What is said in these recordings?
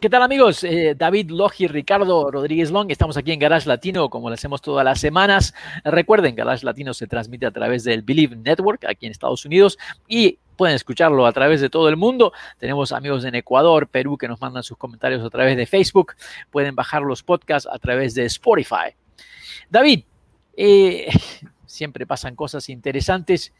¿Qué tal amigos? Eh, David Logi, Ricardo Rodríguez Long, estamos aquí en Garage Latino como lo hacemos todas las semanas. Recuerden, Garage Latino se transmite a través del Believe Network aquí en Estados Unidos y pueden escucharlo a través de todo el mundo. Tenemos amigos en Ecuador, Perú que nos mandan sus comentarios a través de Facebook. Pueden bajar los podcasts a través de Spotify. David, eh, siempre pasan cosas interesantes.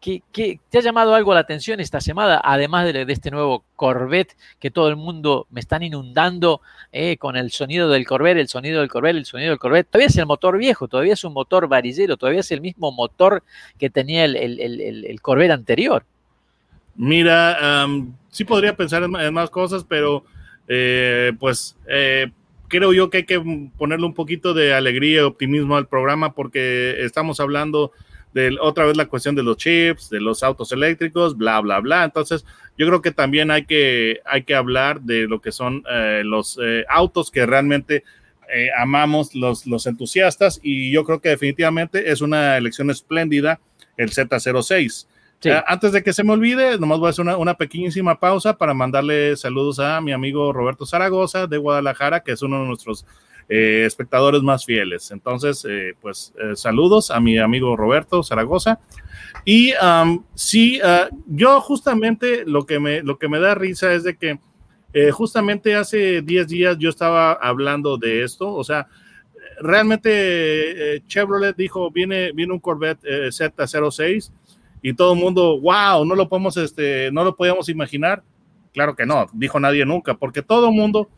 ¿Qué, te ha llamado algo la atención esta semana, además de, este nuevo Corvette que todo el mundo me están inundando eh, con el sonido del Corvette, el sonido del Corvette, el sonido del Corvette? Todavía es el motor viejo, todavía es un motor varillero, todavía es el mismo motor que tenía el, Corvette anterior. Mira, sí podría pensar en, más cosas, pero eh, pues eh, creo yo que hay que ponerle un poquito de alegría y optimismo al programa porque estamos hablando de otra vez la cuestión de los chips, de los autos eléctricos, bla, bla, bla. Entonces, yo creo que también hay que, hay que hablar de lo que son eh, los eh, autos que realmente eh, amamos los, los entusiastas y yo creo que definitivamente es una elección espléndida el Z06. Antes de que se me olvide, nomás voy a hacer una, una, pequeñísima pausa para mandarle saludos a mi amigo Roberto Zaragoza de Guadalajara, que es uno de nuestros eh, espectadores más fieles. Entonces, eh, pues eh, saludos a mi amigo Roberto Zaragoza. Y sí, ah, yo justamente lo que, me, lo que me da risa es de que justamente hace 10 días yo estaba hablando de esto, o sea, realmente Chevrolet dijo, viene, viene un Corvette Z06 y todo el mundo, wow, no lo podemos, este, no lo podíamos imaginar. Claro que no, dijo nadie nunca, porque todo el mundo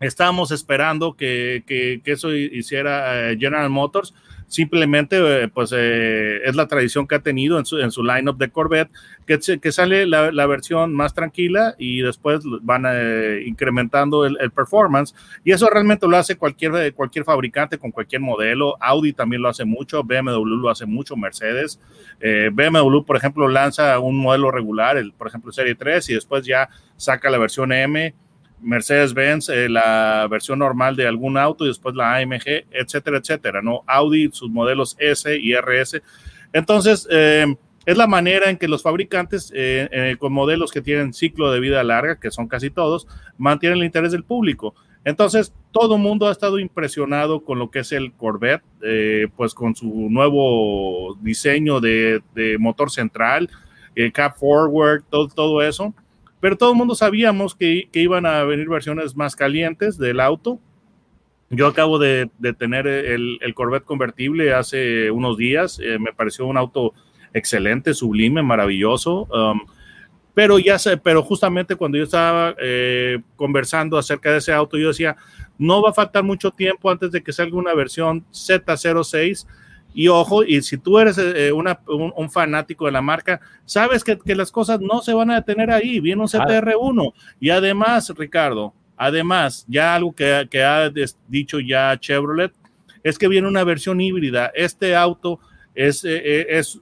estábamos esperando que, que, eso hiciera eh, General Motors. Simplemente, eh, pues eh, es la tradición que ha tenido en su, en su lineup de Corvette, que, que sale la, la, versión más tranquila y después van incrementando el, el, performance. Y eso realmente lo hace cualquier, cualquier fabricante con cualquier modelo. Audi también lo hace mucho, BMW lo hace mucho, Mercedes. BMW, por ejemplo, lanza un modelo regular, el, por ejemplo, Serie 3, y después ya saca la versión M Mercedes-Benz, eh, la versión normal de algún auto y después la AMG, etcétera, etcétera, ¿no? Audi, sus modelos S y RS. Entonces, eh, es la manera en que los fabricantes eh, con modelos que tienen ciclo de vida larga, que son casi todos, mantienen el interés del público. Entonces, todo el mundo ha estado impresionado con lo que es el Corvette, pues con su nuevo diseño de, de motor central, cap forward, todo, todo eso pero todo el mundo sabíamos que, iban a venir versiones más calientes del auto. Yo acabo de, tener el, Corvette convertible hace unos días, eh, me pareció un auto excelente, sublime, maravilloso. Um, pero ya sé, pero justamente cuando yo estaba eh, conversando acerca de ese auto, yo decía, no va a faltar mucho tiempo antes de que salga una versión Z06 y ojo, y si tú eres eh, eh, un, fanático de la marca, sabes que, las cosas no se van a detener ahí. Viene un CTR1. Y además, Ricardo, además, ya algo que, que ha dicho ya Chevrolet, es que viene una versión híbrida. Este auto es, eh, es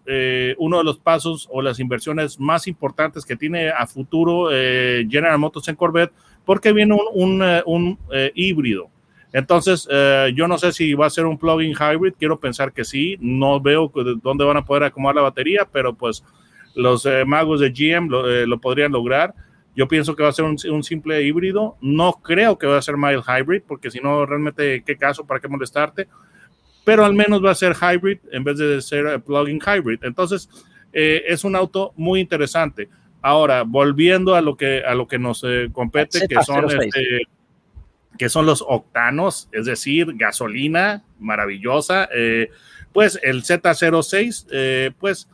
uno de los pasos o las inversiones más importantes que tiene a futuro General Motors en Corvette, porque viene un, un, un híbrido. Entonces, eh, yo no sé si va a ser un plug-in hybrid, quiero pensar que sí, no veo dónde van a poder acomodar la batería, pero pues los eh, magos de GM eh, lo, podrían lograr. Yo pienso que va a ser un, simple híbrido, no creo que va a ser mild hybrid, porque si no, realmente, ¿qué caso? ¿Para qué molestarte? Pero al menos va a ser hybrid en vez de ser plug-in hybrid. Entonces, es un auto muy interesante. Ahora, volviendo a lo que, a lo que nos compete, que son este, que son los octanos, es decir, gasolina maravillosa. Eh, pues el Z06, eh, pues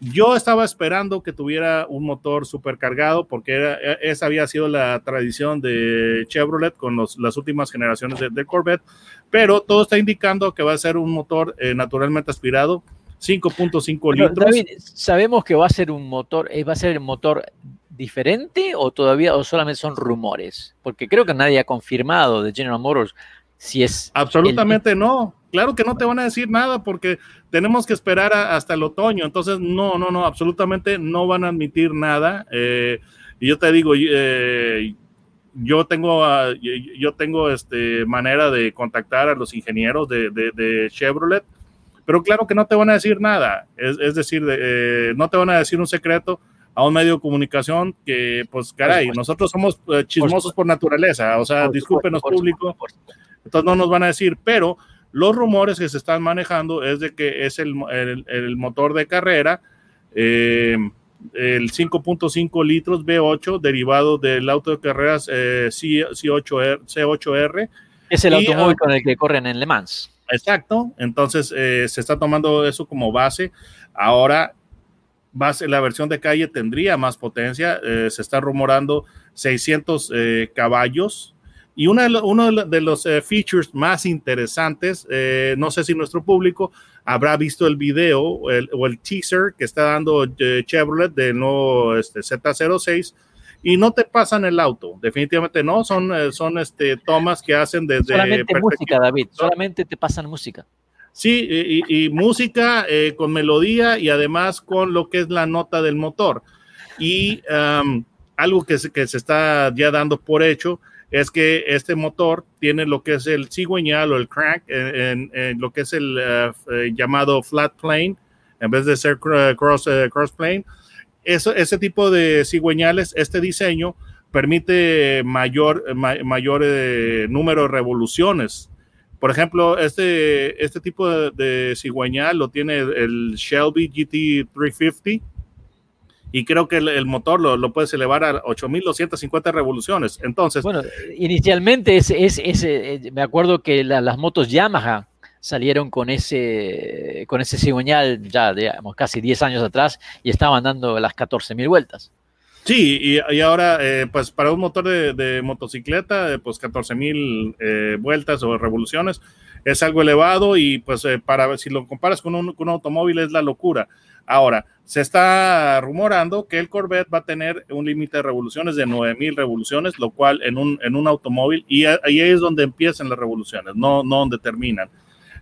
yo estaba esperando que tuviera un motor supercargado porque e, esa había sido la tradición de Chevrolet con las últimas generaciones de, Corvette, pero todo está indicando que va a ser un motor eh, naturalmente aspirado, 5.5 litros. David, sabemos que va a ser un motor, va a ser el motor diferente o todavía o solamente son rumores? Porque creo que nadie ha confirmado de General Motors si es... Absolutamente no. Claro que no te van a decir nada porque tenemos que esperar hasta el otoño. Entonces, no, no, no, absolutamente no van a admitir nada. Eh, y yo te digo, eh, yo tengo, uh, yo tengo este, manera de contactar a los ingenieros de, de, Chevrolet, pero claro que no te van a decir nada. Es, es decir, eh, no te van a decir un secreto a un medio de comunicación que, pues, caray, nosotros somos eh, chismosos por naturaleza. O sea, discúlpenos, público. Entonces no nos van a decir, pero los rumores que se están manejando es de que es el, el, el motor de carrera. Eh, el 5.5 litros V8 derivado del auto de carreras eh, C8R, C8R. Es el automóvil ah, con el que corren en Le Mans. Exacto, entonces eh, se está tomando eso como base. Ahora, base, la versión de calle tendría más potencia, eh, se está rumorando 600 caballos. Y uno de, uno de los features más interesantes, no sé si nuestro público habrá visto el video o el teaser que está dando eh, Chevrolet del nuevo este, Z06 y no te pasan el auto, definitivamente no, son, eh, son este, tomas que hacen desde... Solamente música, David, solamente te pasan música. Sí, y, música eh, con melodía y además con lo que es la nota del motor. Y algo que que se está ya dando por hecho es que este motor tiene lo que es el cigüeñal o el crank en, lo que es el eh, eh, llamado flat plane en vez de ser cross, eh, cross plane. Eso, ese tipo de cigüeñales, este diseño permite mayor, mayor número de revoluciones. Por ejemplo, este, este tipo de, de cigüeñal lo tiene el Shelby GT350 y creo que el, motor lo, lo, puedes elevar a 8250 revoluciones. Entonces, bueno, inicialmente es, es, eh, me acuerdo que las motos Yamaha salieron con ese con ese cigüeñal ya digamos casi 10 años atrás y estaban dando las 14.000 vueltas. Sí, y, y ahora, eh, pues para un motor de, motocicleta, pues 14 mil eh, vueltas o revoluciones es algo elevado y pues para si lo comparas con un, con un automóvil es la locura. Ahora, se está rumorando que el Corvette va a tener un límite de revoluciones de 9000 revoluciones, lo cual en un, en un automóvil, y ahí es donde empiezan las revoluciones, no, no donde terminan.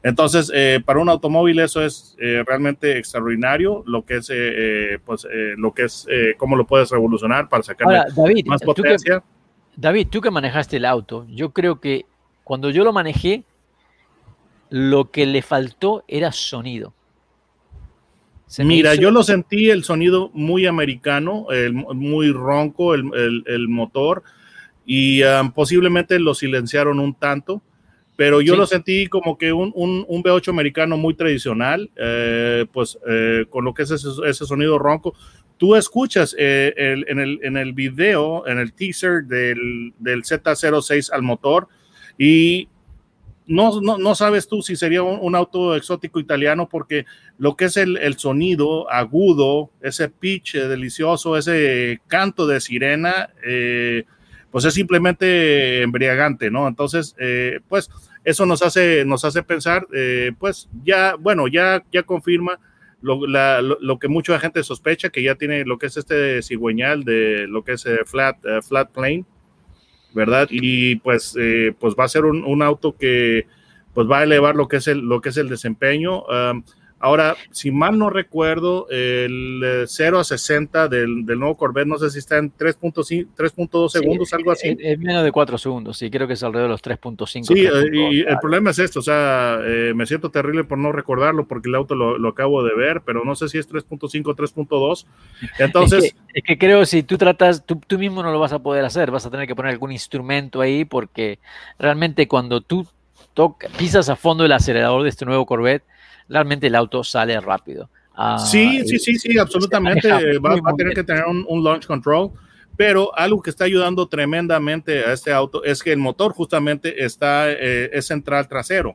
Entonces, eh, para un automóvil eso es eh, realmente extraordinario, lo que es, eh, pues, lo que es, cómo lo puedes revolucionar para sacar más potencia. David, tú que manejaste el auto, yo creo que cuando yo lo manejé, lo que le faltó era sonido. Mira, yo lo sentí el sonido muy americano, muy ronco el, motor y um, posiblemente lo silenciaron un tanto, pero yo lo sentí como que un, un, V8 americano muy tradicional, eh, pues eh, con lo que es ese, sonido ronco. Tú escuchas eh, en, el, en el video, en el teaser del, del Z06 al motor y no, no, sabes tú si sería un, auto exótico italiano porque lo que es el, sonido agudo, ese pitch delicioso, ese canto de sirena, eh, pues es simplemente embriagante, ¿no? Entonces, eh, pues eso nos hace, nos hace pensar, eh, pues ya, bueno, ya, ya confirma lo, que mucha gente sospecha, que ya tiene lo que es este cigüeñal de lo que es flat, flat plane ¿verdad? Y pues, eh, pues va a ser un, auto que pues va a elevar lo que es el, lo que es el desempeño. Ahora, si mal no recuerdo, el 0 eh, a 60 del, nuevo Corvette, no sé si está en 3.2 segundos, algo así. Es, menos de 4 segundos, sí, creo que es alrededor de los 3.5. Sí, eh, y el problema es esto, o sea, eh, me siento terrible por no recordarlo porque el auto lo, acabo de ver, pero no sé si es 3.5 o 3.2. Entonces... Es que, creo si tú tratas, tú, tú mismo no lo vas a poder hacer, vas a tener que poner algún instrumento ahí porque realmente cuando tú pisas a fondo el acelerador de este nuevo Corvette, realmente el auto sale rápido. Ah, sí, sí, sí, sí, absolutamente. Va, a tener que tener un, launch control, pero algo que está ayudando tremendamente a este auto es que el motor justamente está, eh, es central trasero.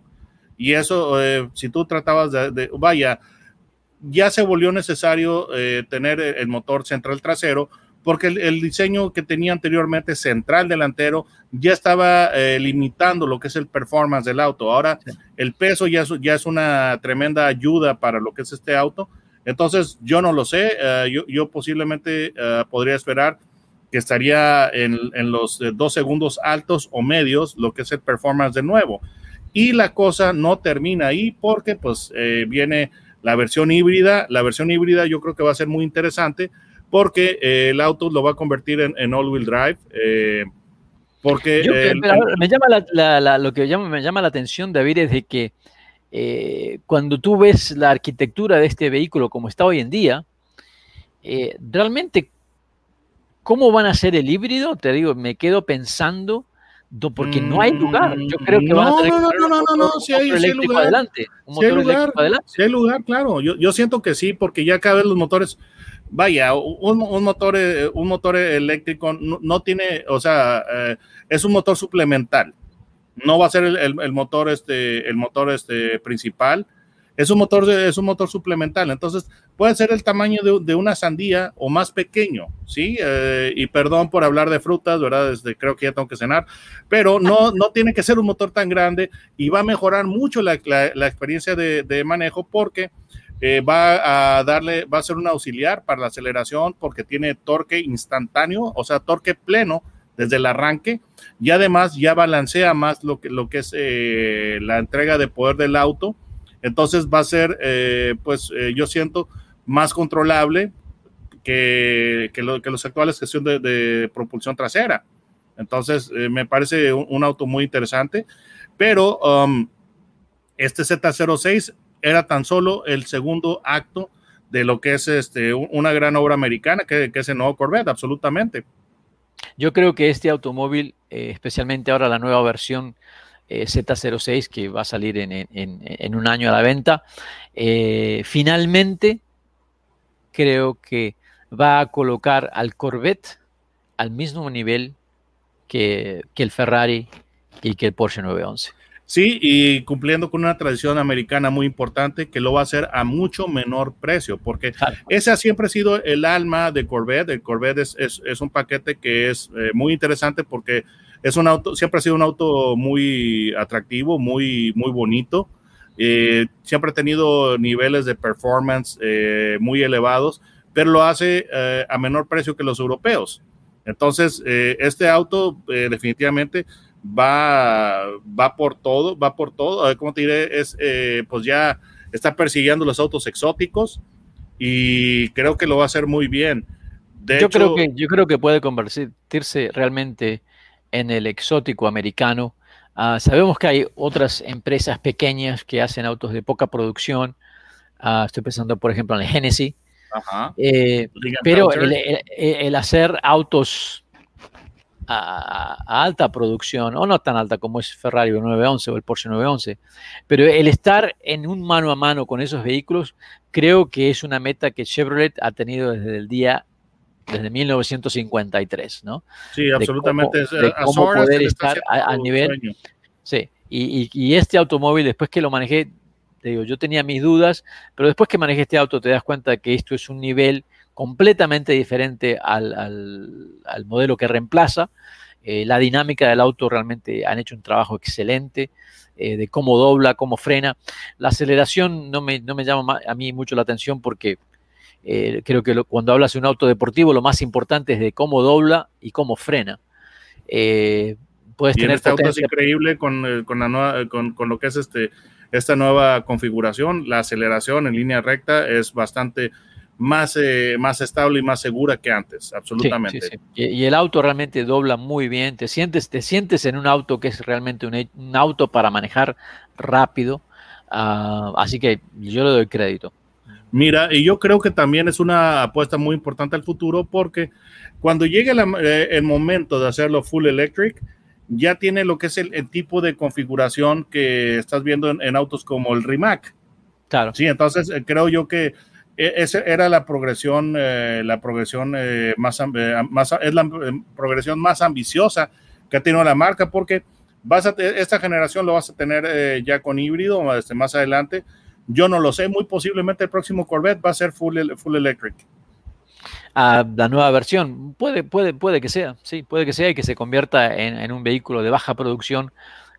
Y eso, eh, si tú tratabas de, vaya, ya se volvió necesario eh, tener el motor central trasero porque el, diseño que tenía anteriormente central delantero ya estaba eh, limitando lo que es el performance del auto. Ahora el peso ya es, ya es una tremenda ayuda para lo que es este auto. Entonces yo no lo sé, eh, yo, posiblemente eh, podría esperar que estaría en, en los eh, dos segundos altos o medios, lo que es el performance de nuevo. Y la cosa no termina ahí porque pues eh, viene la versión híbrida. La versión híbrida yo creo que va a ser muy interesante porque eh, el auto lo va a convertir en, en all-wheel drive. Eh, porque Yo el- pero me llama la, la- la- lo que llama, me llama la atención, David, es de que eh, cuando tú ves la arquitectura de este vehículo como está hoy en día, eh, realmente, ¿cómo van a ser el híbrido? Te digo, me quedo pensando, do- porque no hay lugar. Yo creo que van a No, tener no, no, no, no, no, un sí hay- sí hay lugar. adelante. Un Sí hay lugar, adelante. sí hay lugar, claro. Yo, yo siento que sí, porque ya cada vez los motores, vaya, un, un motor, eh, un motor eléctrico no, no tiene, o sea, eh, es un motor suplemental. No va a ser el, motor, este, el motor este, principal. Es un motor, es un motor suplemental. Entonces, puede ser el tamaño de, de una sandía o más pequeño, ¿sí? Eh, y perdón por hablar de frutas, ¿verdad? Este, creo que ya tengo que cenar, pero no, no tiene que ser un motor tan grande y va a mejorar mucho la, la- la experiencia de, de manejo porque eh, va a darle, va a ser un auxiliar para la aceleración porque tiene torque instantáneo, o sea, torque pleno desde el arranque y además ya balancea más lo que, lo que es eh, la entrega de poder del auto. Entonces va a ser, eh, pues yo siento, más controlable que, que, lo- que los actuales gestión de, propulsión trasera. Entonces, me parece un, un auto muy interesante, pero um, este Z06 era tan solo el segundo acto de lo que es este, un- una gran obra americana, que, es el nuevo Corvette, absolutamente. Yo creo que este automóvil, eh, especialmente ahora la nueva versión eh, Z06 que va a salir en- en un año a la venta, eh, finalmente creo que va a colocar al Corvette al mismo nivel que, que el Ferrari y que el Porsche 911. Sí, y cumpliendo con una tradición americana muy importante que lo va a hacer a mucho menor precio, porque Claro. ese siempre ha sido el alma de Corvette. El Corvette es, es- es un paquete que es eh, muy interesante porque es un auto, siempre ha sido un auto muy atractivo, muy, muy bonito. Eh, siempre ha tenido niveles de performance eh, muy elevados, pero lo hace a menor precio que los europeos. Entonces, este auto definitivamente va, va por todo, va por todo. A ver, ¿Cómo te diré? Es, eh, pues ya está persiguiendo los autos exóticos y creo que lo va a hacer muy bien. De yo, hecho, creo que, yo creo que puede convertirse realmente en el exótico americano. Ah, sabemos que hay otras empresas pequeñas que hacen autos de poca producción. Ah, estoy pensando, por ejemplo, en el Genesis. Ajá. Eh, pero Pelter. el, el- el hacer autos a, a alta producción, o no tan alta como es Ferrari o 911 o el Porsche 911, pero el estar en un mano a mano con esos vehículos, creo que es una meta que Chevrolet ha tenido desde el día, desde 1953, ¿no? sí, absolutamente. cómo- de cómo poder estar a- nivel- sueño. Sí, y, y- y este automóvil, después que lo manejé, te digo, yo tenía mis dudas, pero después que manejé este auto te das cuenta que esto es un nivel completamente diferente al, al- al modelo que reemplaza. Eh, la dinámica del auto realmente han hecho un trabajo excelente eh, de cómo dobla, cómo frena. La aceleración no me, no me llama ma- a mí mucho la atención porque eh, creo que lo- cuando hablas de un auto deportivo lo más importante es de cómo dobla y cómo frena. Puedes Y en tener este auto es increíble con, con, la nueva- con, con lo que es este, esta nueva configuración. La aceleración en línea recta es bastante más, eh, más estable y más segura que antes, absolutamente. sí, sí. Y, y el auto realmente dobla muy bien. Te sientes, te sientes en un auto que es realmente un, un auto para manejar rápido. Ah, así que yo le doy crédito. Mira, y yo creo que también es una apuesta muy importante al futuro porque cuando llegue la- eh, el momento de hacerlo full electric, ya tiene lo que es el, el tipo de configuración que estás viendo en, en autos como el Rimac. Claro. Sí, entonces eh, creo yo que esa era la progresión, eh, la progresión eh, más, eh, más, es la eh, progresión más ambiciosa que ha tenido la marca porque vas a esta generación lo vas a tener eh, ya con híbrido este, más adelante. Yo no lo sé, muy posiblemente el próximo Corvette va a ser full, full electric. La nueva versión puede, puede, puede que sea, sí, puede que sea y que se convierta en un vehículo de baja producción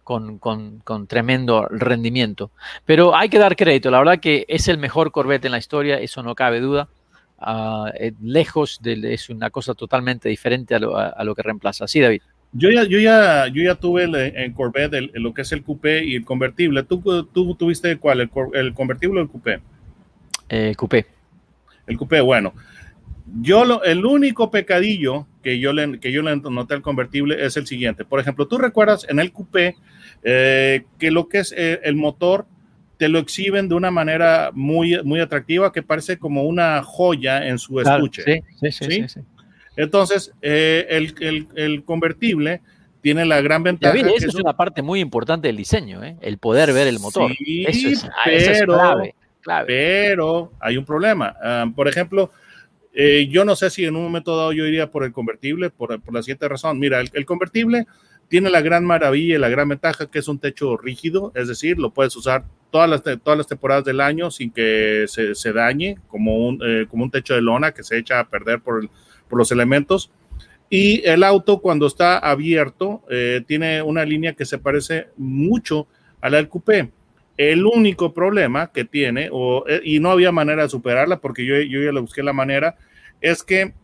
con, con- con tremendo rendimiento. Pero hay que dar crédito, la verdad que es el mejor Corvette en la historia, eso no cabe duda. ah, eh, lejos de, es una cosa totalmente diferente a lo, a lo que reemplaza. Sí, David. Yo ya, yo ya, yo ya tuve el, en Corvette el, lo que es el coupé y el convertible. ¿Tú, tú tuviste cuál? ¿El, el convertible o el coupé? El coupé. El coupé, bueno. Yo lo, el único pecadillo que yo, le, que yo le noté al convertible es el siguiente. Por ejemplo, tú recuerdas en el coupé eh, que lo que es eh, el motor te lo exhiben de una manera muy, muy atractiva que parece como una joya en su estuche. sí, sí, sí, sí, Entonces, eh, el, el, el, convertible tiene la gran ventaja. David, esa es una parte muy importante del diseño, ¿eh? el poder ver el motor. Sí, eso es, pero, eso es clave, clave, pero hay un problema. Um, por ejemplo, eh, yo no sé si en un momento dado yo iría por el convertible, por, por la siguiente razón. Mira, el, el, convertible tiene la gran maravilla y la gran ventaja que es un techo rígido, es decir, lo puedes usar todas las, todas las temporadas del año sin que se, se dañe, como un, eh, como un techo de lona que se echa a perder por, el, por los elementos. Y el auto cuando está abierto eh, tiene una línea que se parece mucho a la del coupé. El único problema que tiene, o, eh, y no había manera de superarla porque yo, yo ya le busqué la manera, es que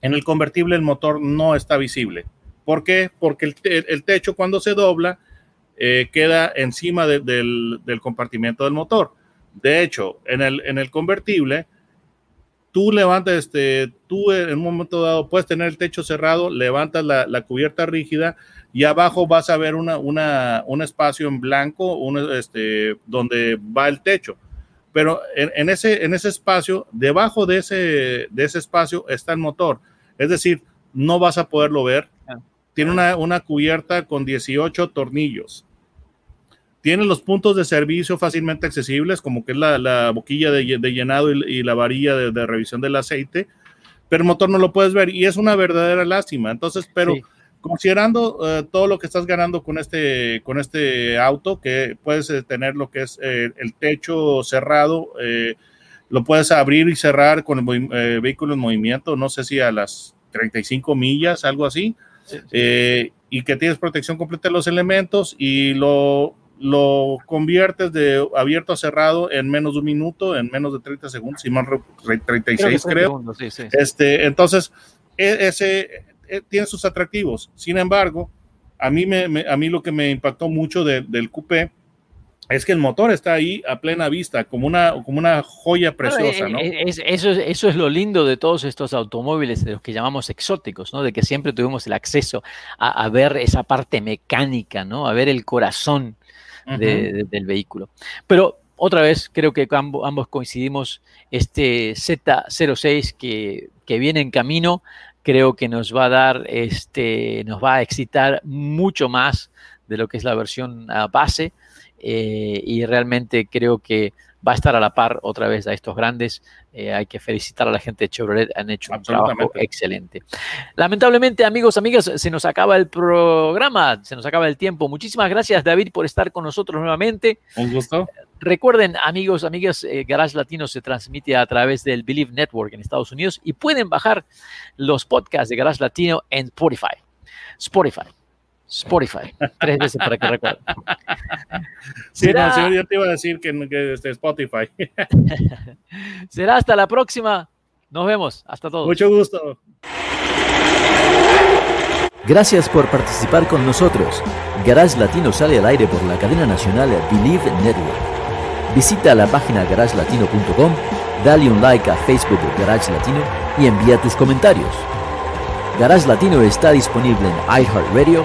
en el convertible el motor no está visible. ¿Por qué? Porque el, techo cuando se dobla eh, queda encima de, del, del, compartimiento del motor. De hecho, en el, convertible, tú levantas, este, tú en un momento dado puedes tener el techo cerrado, levantas la, cubierta rígida y abajo vas a ver una, un espacio en blanco un, este, donde va el techo. Pero en, en, ese, en ese espacio, debajo de ese, de ese espacio está el motor. Es decir, no vas a poderlo ver. Tiene una, una cubierta con 18 tornillos. Tiene los puntos de servicio fácilmente accesibles, como que es la, la boquilla de, de llenado y, y, la varilla de, de, revisión del aceite, pero el motor no lo puedes ver y es una verdadera lástima. Entonces, pero sí. considerando uh, todo lo que estás ganando con este, con este auto, que puedes eh, tener lo que es eh, el techo cerrado, eh, lo puedes abrir y cerrar con el eh, vehículo en movimiento, no sé si a las 35 millas, algo así. Eh, y que tienes protección completa de los elementos y lo, lo conviertes de abierto a cerrado en menos de un minuto, en menos de 30 segundos, si más 36 creo. creo. Segundos, sí, sí, este, entonces, e, ese e, tiene sus atractivos. Sin embargo, a mí, me, me, a mí lo que me impactó mucho de, del coupé es que el motor está ahí a plena vista, como una, como una joya preciosa, ¿no? Es, eso, eso es lo lindo de todos estos automóviles, de los que llamamos exóticos, ¿no? De que siempre tuvimos el acceso a, a ver esa parte mecánica, ¿no? A ver el corazón de, uh -huh. de, del vehículo. Pero otra vez creo que ambos, ambos coincidimos, este Z06 que, que viene en camino, creo que nos va a dar, este, nos va a excitar mucho más de lo que es la versión uh, base eh, y realmente creo que va a estar a la par otra vez a estos grandes. Eh, hay que felicitar a la gente de Chevrolet, han hecho un trabajo excelente. Lamentablemente, amigos, amigas, se nos acaba el programa, se nos acaba el tiempo. Muchísimas gracias, David, por estar con nosotros nuevamente. Un gusto. Recuerden, amigos, amigas, eh, Garage Latino se transmite a través del Believe Network en Estados Unidos y pueden bajar los podcasts de Garage Latino en Spotify. Spotify. Spotify, tres veces para que recuerden. Sí, ¿Será... no, yo te iba a decir que, que este Spotify. Será hasta la próxima. Nos vemos. Hasta todos. Mucho gusto. Gracias por participar con nosotros. Garage Latino sale al aire por la cadena nacional Believe Network. Visita la página garagelatino.com, dale un like a Facebook Garage Latino y envía tus comentarios. Garage Latino está disponible en iHeartRadio,